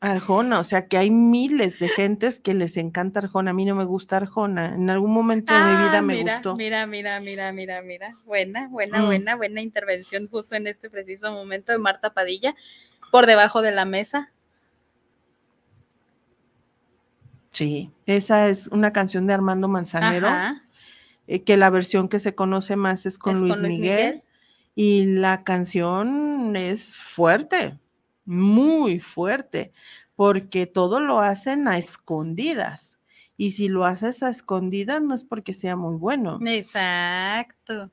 Arjona, o sea que hay miles de gentes que les encanta Arjona. A mí no me gusta Arjona. En algún momento de mi vida Ah, me mira, gustó. Mira, mira, mira, mira, mira. Buena, buena, Mm. buena, buena intervención justo en este preciso momento de Marta Padilla. Por debajo de la mesa. Sí, esa es una canción de Armando Manzanero, eh, que la versión que se conoce más es con, es Luis, Miguel, y la canción es fuerte, muy fuerte, porque todo lo hacen a escondidas. Y si lo haces a escondidas no es porque sea muy bueno. Exacto.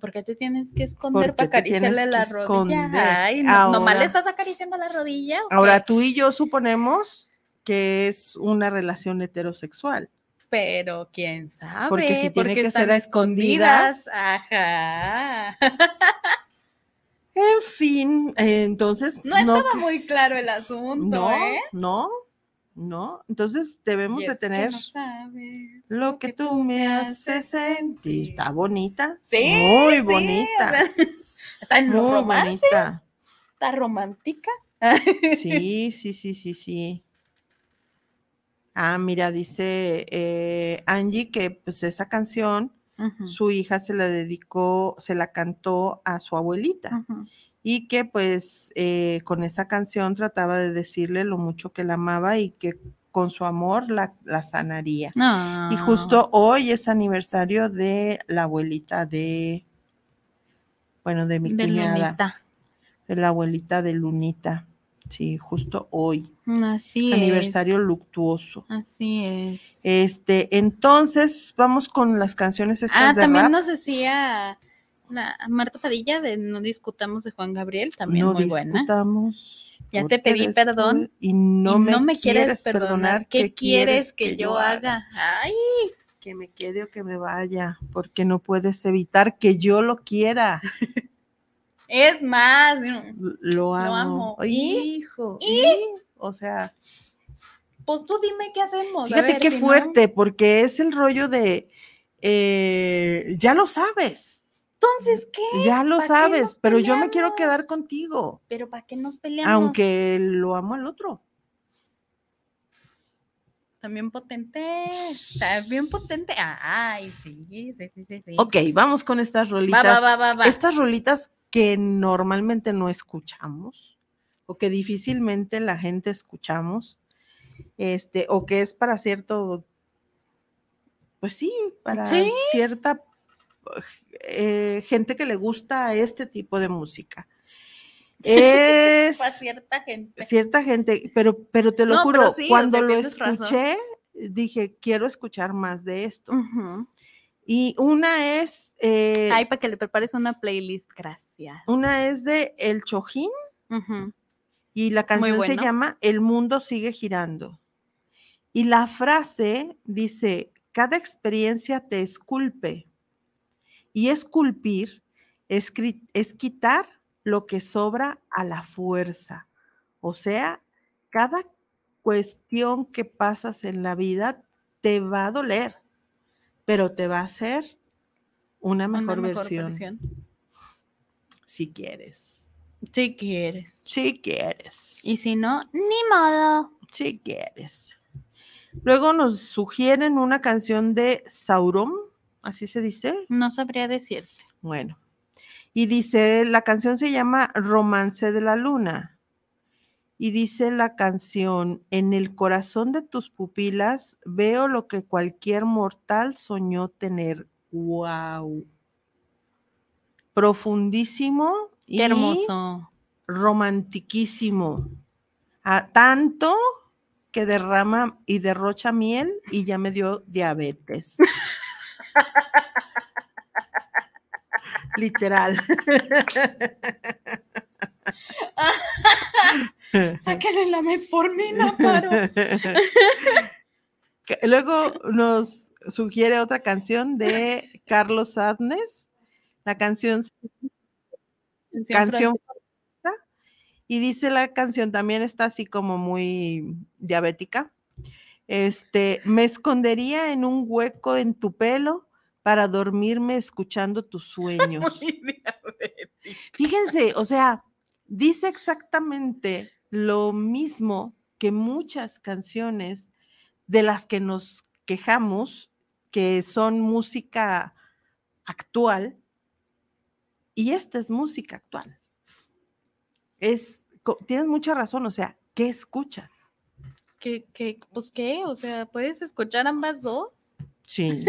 ¿Por qué te tienes que esconder para acariciarle la rodilla? esconder. Ay, no, ¿nomás le estás acariciando la rodilla? Ahora tú y yo suponemos que es una relación heterosexual. Pero quién sabe. Porque si tiene que ser a escondidas. Ajá. En fin, entonces No estaba muy claro el asunto, No, ¿eh? no, no. Entonces debemos de tener no lo que tú me haces sentir. Está bonita. Sí, Muy sí, bonita. (laughs) Está en Muy romance, bonita. está romántica. Sí, sí, sí, sí, sí. Ah, mira, dice eh, Angie que pues esa canción su hija se la dedicó, se la cantó a su abuelita y que pues eh, con esa canción trataba de decirle lo mucho que la amaba y que con su amor la, la sanaría. Y Ah. justo hoy es aniversario de la abuelita de, bueno, de mi de cuñada, Lunita. de la abuelita de Lunita. Sí, justo hoy, Así aniversario es. luctuoso. Así es. Este, entonces vamos con las canciones estas ah, de también rap. nos decía la Marta Padilla de No discutamos de Juan Gabriel, también no muy buena. discutamos. Ya te pedí perdón y no, Y me, no me quieres perdonar. ¿Qué quieres que yo haga? Ay, Que me quede o que me vaya, porque no puedes evitar que yo lo quiera. (laughs) es más. Lo amo. amo. ¿Y? Hijo. ¿Y? ¿y? O sea, Pues tú dime qué hacemos. Fíjate ver, qué si no- fuerte, porque es el rollo de, eh, ya lo sabes, Entonces, ¿qué? ya lo ¿Pa' qué sabes, pero yo me quiero quedar contigo, Pero ¿para qué nos peleamos? aunque lo amo al otro. También potente. Bien potente. Ay, sí, sí, sí, sí. sí. Ok, vamos con estas rolitas. Va, va, va, va, va. Estas rolitas que normalmente no escuchamos o que difícilmente la gente escuchamos, este, o que es para cierto, pues sí, para Sí. cierta eh, gente que le gusta este tipo de música. (laughs) Es Para cierta gente. cierta gente, pero, pero te lo No, juro, o cuando sea, lo razón. escuché, dije, quiero escuchar más de esto. Y una es, eh, Ay, para que le prepares una playlist, gracias. una es de El Chojín y la canción se llama El mundo sigue girando. Y la frase dice, cada experiencia te esculpe. Y esculpir es, es quitar lo que sobra a la fuerza. O sea, cada cuestión que pasas en la vida te va a doler, pero te va a hacer una Una mejor, versión, versión. si quieres. Si quieres. Si quieres. Y si no, ni modo. Si quieres. Luego nos sugieren una canción de Sauron, así se dice. No sabría decirte. Bueno. Y dice, la canción se llama Romance de la Luna. Y dice la canción, en el corazón de tus pupilas veo lo que cualquier mortal soñó tener. ¡Wow! Profundísimo y Qué hermoso. romantiquísimo. A tanto que derrama y derrocha miel y ya me dio diabetes. (laughs) Literal. (laughs) (laughs) Sáquenle la metformina, paro. (laughs) Luego nos sugiere otra canción de Carlos Adnes. La canción canción y dice la canción también está así como muy diabética. Este, me escondería en un hueco en tu pelo para dormirme escuchando tus sueños. (laughs) Fíjense, o sea, dice exactamente lo mismo que muchas canciones de las que nos quejamos, que son música actual, y esta es música actual. Es, tienes mucha razón, o sea, ¿qué escuchas? ¿Qué, qué, pues qué, o sea, ¿puedes escuchar ambas dos? Sí,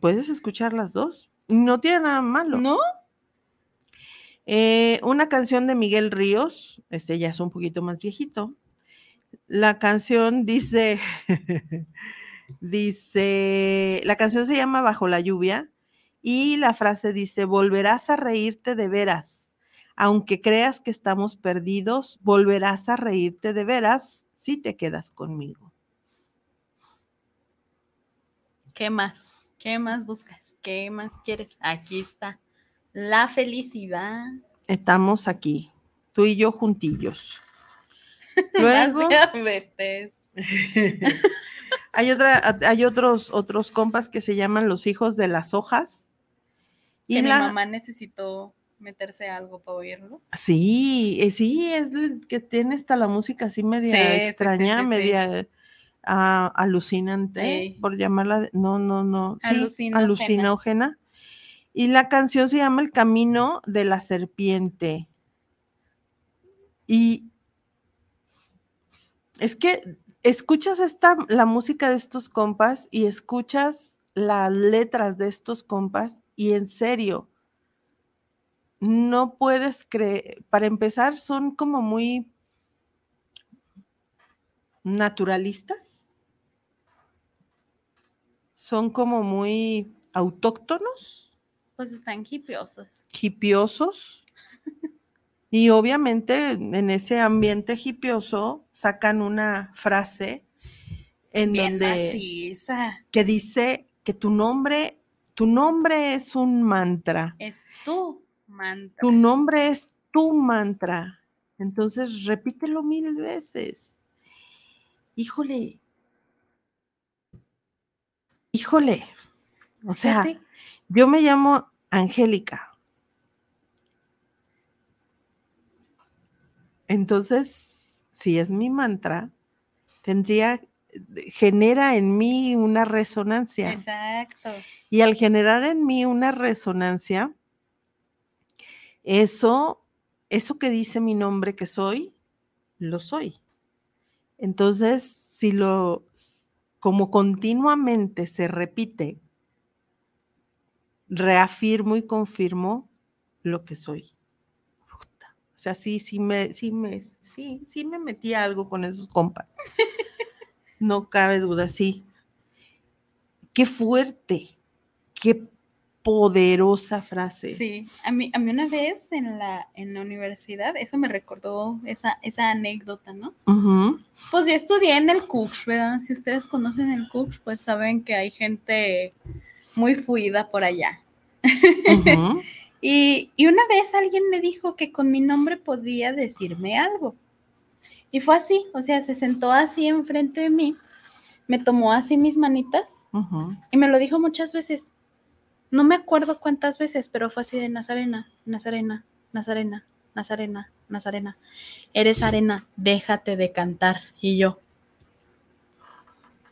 puedes escuchar las dos. No tiene nada malo. ¿No? Eh, una canción de Miguel Ríos, este ya es un poquito más viejito. La canción dice, (laughs) dice, la canción se llama Bajo la lluvia y la frase dice, volverás a reírte de veras, aunque creas que estamos perdidos, volverás a reírte de veras si te quedas conmigo. ¿Qué más? ¿Qué más buscas? ¿Qué más quieres? Aquí está. La felicidad. Estamos aquí, tú y yo juntillos. La (laughs) Luego... (laughs) Hay, otra, hay otros, otros compas que se llaman los hijos de las hojas. Y Que mi la, mamá necesitó meterse algo para oírlo. sí, eh, sí, es que tiene hasta la música así media Sí, extraña, sí, sí. media ah, alucinante, por llamarla, no, no, no, sí, Alucinógena. alucinógena. Y la canción se llama El Camino de la Serpiente. Y es que escuchas esta, la música de estos compas y escuchas las letras de estos compas y en serio, no puedes creer, para empezar, son como muy naturalistas, son como muy autóctonos, Pues están hipiosos. hipiosos. Y obviamente en ese ambiente hipioso sacan una frase en Bien donde maciza. que dice que tu nombre, tu nombre es un mantra, Es tu mantra. tu nombre es tu mantra. Entonces repítelo mil veces. Híjole. Híjole. O sea, Fíjate, yo me llamo Angélica. Entonces, si es mi mantra, tendría, genera en mí una resonancia. Exacto. Y al generar en mí una resonancia, eso, eso que dice mi nombre que soy, lo soy. Entonces, si lo, como continuamente se repite, reafirmo y confirmo lo que soy. Puta. O sea, sí, sí me, sí me, sí, sí me metí algo con esos compas. (laughs) No cabe duda, sí. Qué fuerte, qué poderosa frase. Sí, a mí, a mí una vez en la, en la universidad, eso me recordó esa, esa anécdota, ¿no? Pues yo estudié en el Cooks, ¿verdad? Si ustedes conocen el Cooks, pues saben que hay gente muy fluida por allá. (laughs) Y, y una vez alguien me dijo que con mi nombre podía decirme algo. Y fue así, o sea, se sentó así enfrente de mí, me tomó así mis manitas y me lo dijo muchas veces. No me acuerdo cuántas veces, pero fue así de Nazarena, Nazarena, Nazarena, Nazarena, Nazarena. Eres arena, déjate de cantar. Y yo.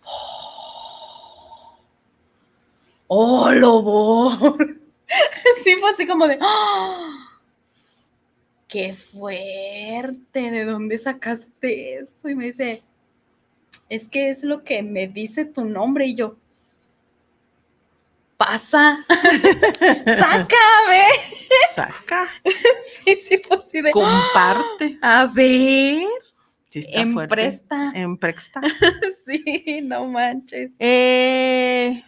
(gasps) "Oh". ¡Oh, lobo! Sí, fue así como de, ¡Ah! ¡Qué fuerte! ¿De dónde sacaste eso? Y me dice, es que es lo que me dice tu nombre y yo, pasa, (laughs) sácame. Saca, (laughs) sí, sí, pues sí, de, comparte. a ver, Sí, empresta. Empresta. (laughs) sí, no manches. Eh,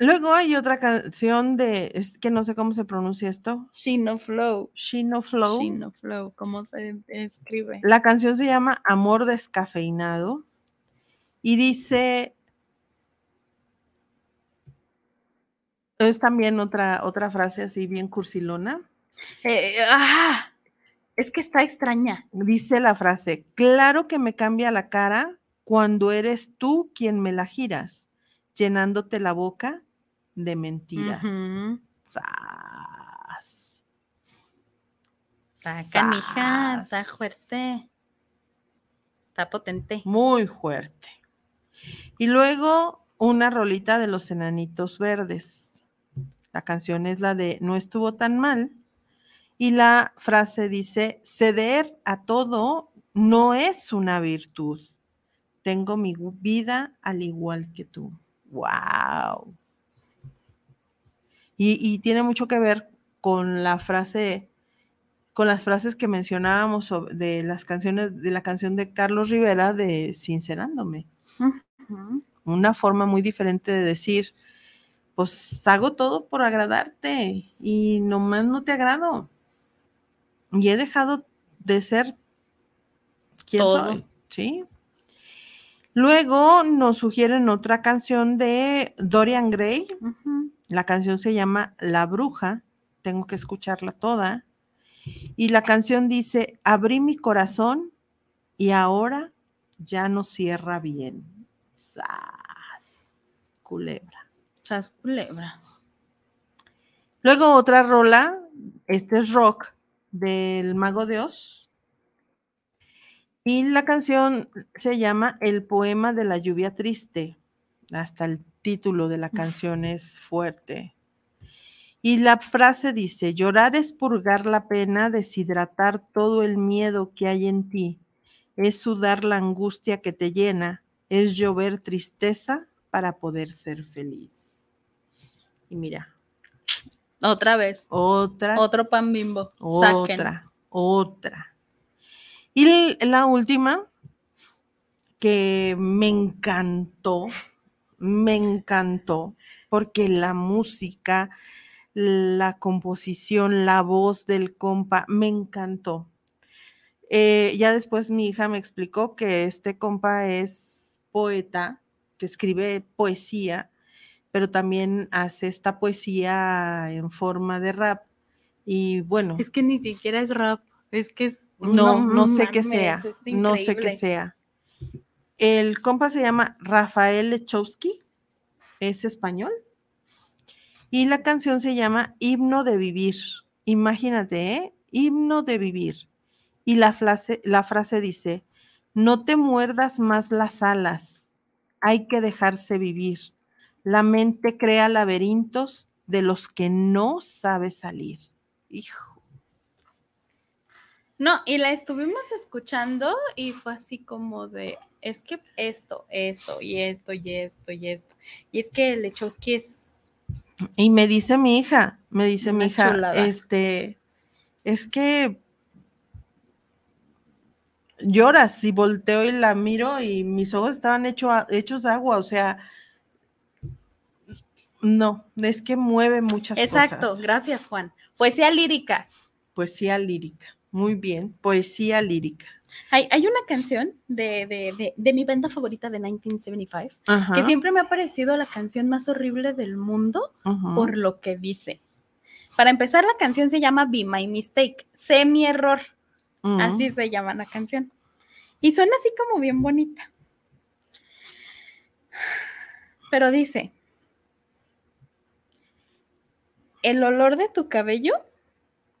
luego hay otra canción de, es que no sé cómo se pronuncia esto, Shino Flow. Shino Flow. Shino Flow, ¿cómo se escribe? La canción se llama Amor descafeinado y dice, es también otra, otra frase así bien cursilona. Eh, ah, es que está extraña. Dice la frase, claro que me cambia la cara cuando eres tú quien me la giras, llenándote la boca de mentiras. Ujú. Sas. Está canija, está fuerte. Está potente. Muy fuerte. Y luego una rolita de los enanitos verdes. La canción es la de No estuvo tan mal. Y la frase dice, ceder a todo no es una virtud. Tengo mi vida al igual que tú. ¡Wow! Y, y tiene mucho que ver con la frase, con las frases que mencionábamos sobre- de las canciones, de la canción de Carlos Rivera de Sincerándome. Una forma muy diferente de decir, pues hago todo por agradarte y nomás no te agrado. Y he dejado de ser quien Todo. soy, ¿sí? Luego nos sugieren otra canción de Dorian Gray. La canción se llama La Bruja. Tengo que escucharla toda. Y la canción dice, abrí mi corazón y ahora ya no cierra bien. ¡Sas! Culebra. Sas culebra. Luego otra rola, este es rock del Mago de Oz. Y la canción se llama El poema de la lluvia triste. Hasta el título de la canción es fuerte. Y la frase dice, llorar es purgar la pena, deshidratar todo el miedo que hay en ti, es sudar la angustia que te llena, es llover tristeza para poder ser feliz. Y mira, Otra vez. otra Otro pan bimbo. Saquen. otra, otra. Y la última, que me encantó, me encantó, porque la música, la composición, la voz del compa, me encantó. Eh, ya después mi hija me explicó que este compa es poeta, que escribe poesía, pero también hace esta poesía en forma de rap. Y bueno, Es que ni siquiera es rap. Es que es. no, no, sé qué sea, no sé qué sea. El compa se llama Rafael Lechowski, es español, y la canción se llama Himno de Vivir. Imagínate, ¿eh? Himno de Vivir. Y la frase, la frase dice, no te muerdas más las alas, hay que dejarse vivir. La mente crea laberintos de los que no sabe salir. Hijo. No, y la estuvimos escuchando y fue así como de, es que esto, esto, y esto, y esto, y esto. Y es que Lechowski es, Y me dice mi hija, me dice mi hija, chulada. este, es que lloras y volteo y la miro y mis ojos estaban hecho hechos agua, o sea, no, es que mueve muchas exacto, cosas. gracias Juan. Poesía lírica. Poesía lírica, muy bien, poesía lírica. Hay, hay una canción de, de, de, de mi banda favorita de 1975 Ajá, que siempre me ha parecido la canción más horrible del mundo por lo que dice. Para empezar, la canción se llama Be My Mistake, sé mi error. ujú. Así se llama la canción. Y suena así como bien bonita. Pero dice, el olor de tu cabello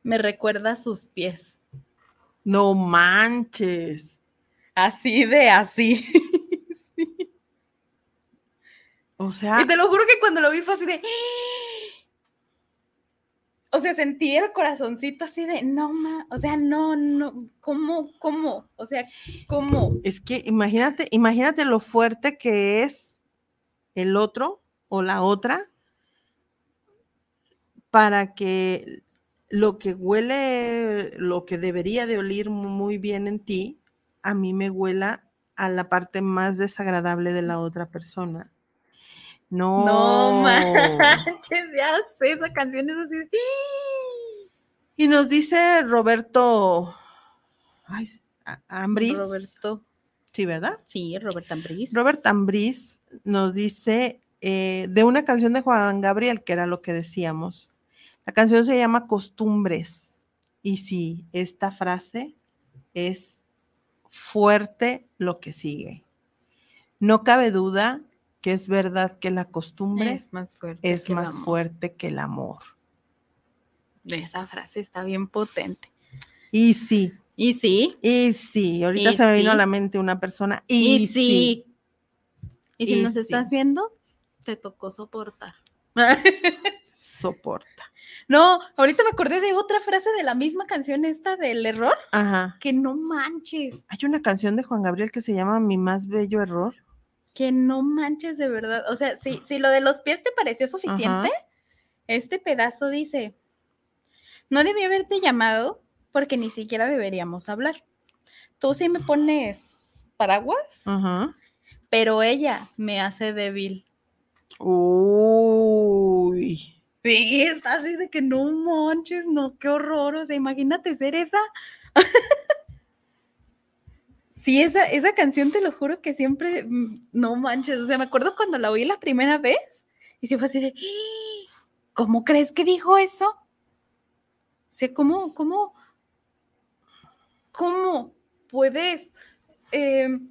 me recuerda a sus pies. No manches. Así de así. Sí. O sea, Y te lo juro que cuando lo vi fue así de. (gasps) O sea, sentí el corazoncito así de, no, ma, o sea, no, no, ¿cómo, cómo? O sea, ¿cómo? es que imagínate, imagínate lo fuerte que es el otro o la otra para que lo que huele, lo que debería de oler muy bien en ti, a mí me huela a la parte más desagradable de la otra persona. No, No manches, (laughs) ya sé, esa canción es así. Y nos dice Roberto ay, Ambris, Roberto. sí, ¿verdad? Sí, Robert Ambris. Robert Ambris nos dice eh, de una canción de Juan Gabriel, que era lo que decíamos. La canción se llama Costumbres. Y sí, esta frase es fuerte lo que sigue. No cabe duda que es verdad que la costumbre es, más fuerte. que el más amor. fuerte que el amor. Esa frase está bien potente. Y sí, Y sí, y sí, ahorita Y se me vino a la mente una persona. y, Y, sí. sí. Y si Y nos sí. estás viendo, te tocó soportar. (laughs) soporta. No, ahorita me acordé de otra frase de la misma canción esta del error, Ajá. que no manches, Hay una canción de Juan Gabriel que se llama Mi más bello error. que no manches de verdad. O sea, si, si lo de los pies te pareció suficiente, este pedazo dice, no debí haberte llamado porque ni siquiera deberíamos hablar. Tú sí me pones paraguas, Ajá. pero ella me hace débil. Uy. Sí, está así de que no manches, no, qué horror. O sea, imagínate ser esa. sí, esa, esa canción te lo juro que siempre, mm, no manches. O sea, me acuerdo cuando la oí la primera vez y sí fue así de, "¡Ah! ¿cómo crees que dijo eso? O sea, ¿cómo, cómo, cómo puedes em,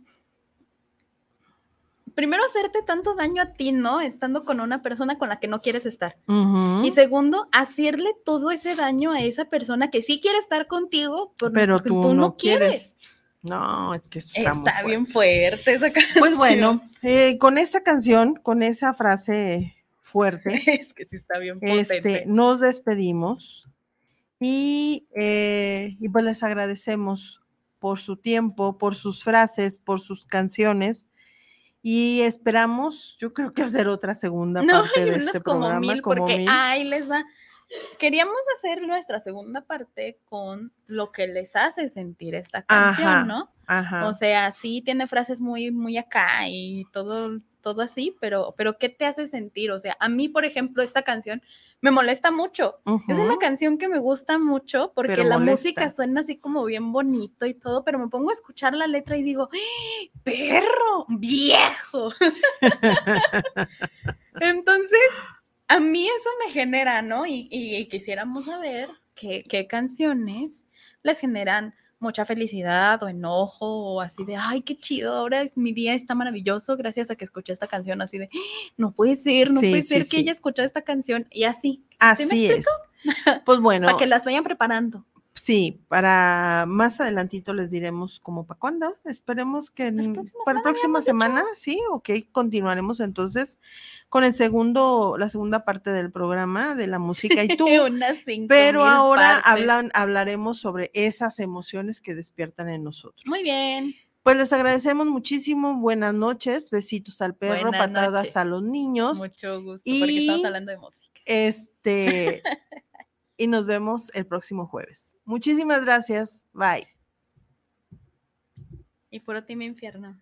primero hacerte tanto daño a ti, ¿no? Estando con una persona con la que no quieres estar. Y segundo, hacerle todo ese daño a esa persona que sí quiere estar contigo, pero, tú no quieres. No, es que está, Está bien fuerte. fuerte esa canción. Pues bueno, eh, con esa canción, con esa frase fuerte, (laughs) es que sí está bien potente. este, nos despedimos y, eh, y pues les agradecemos por su tiempo, por sus frases, por sus canciones y esperamos, yo creo que hacer otra segunda (laughs) no, parte de este como programa. mil, como porque mil. ahí les va. Queríamos hacer nuestra segunda parte con lo que les hace sentir esta canción, Ajá, ¿no? Ajá. O sea, sí tiene frases muy, muy acá y todo, todo así, pero, pero ¿qué te hace sentir? O sea, a mí, por ejemplo, esta canción me molesta mucho. Es una canción que me gusta mucho porque Pero la molesta. música suena así como bien bonito y todo, pero me pongo a escuchar la letra y digo, ¡Ah, perro, viejo. (laughs) Entonces, a mí eso me genera, ¿no? Y, y- y quisiéramos saber qué, qué canciones les generan mucha felicidad o enojo o así de, ay, qué chido, ahora es, mi día está maravilloso gracias a que escuché esta canción, así de, "Ah, no puede ser, no Sí, puede sí, ser que ella escuchó esta canción y así, Así me es. (laughs) Pues bueno, para que las vayan preparando. Sí, para más adelantito les diremos como para cuándo. Esperemos que en- para la próxima semana, sí, ok, continuaremos entonces con el segundo, la segunda parte del programa de la música y (laughs) tú. Pero ahora hablan, hablaremos sobre esas emociones que despiertan en nosotros. Muy bien. Pues les agradecemos muchísimo. Buenas noches, besitos al perro, Buenas patadas noches. a los niños. Mucho gusto, porque estamos hablando de música. Este, (laughs) y nos vemos el próximo jueves. Muchísimas gracias. Bye. Y puro team infierno.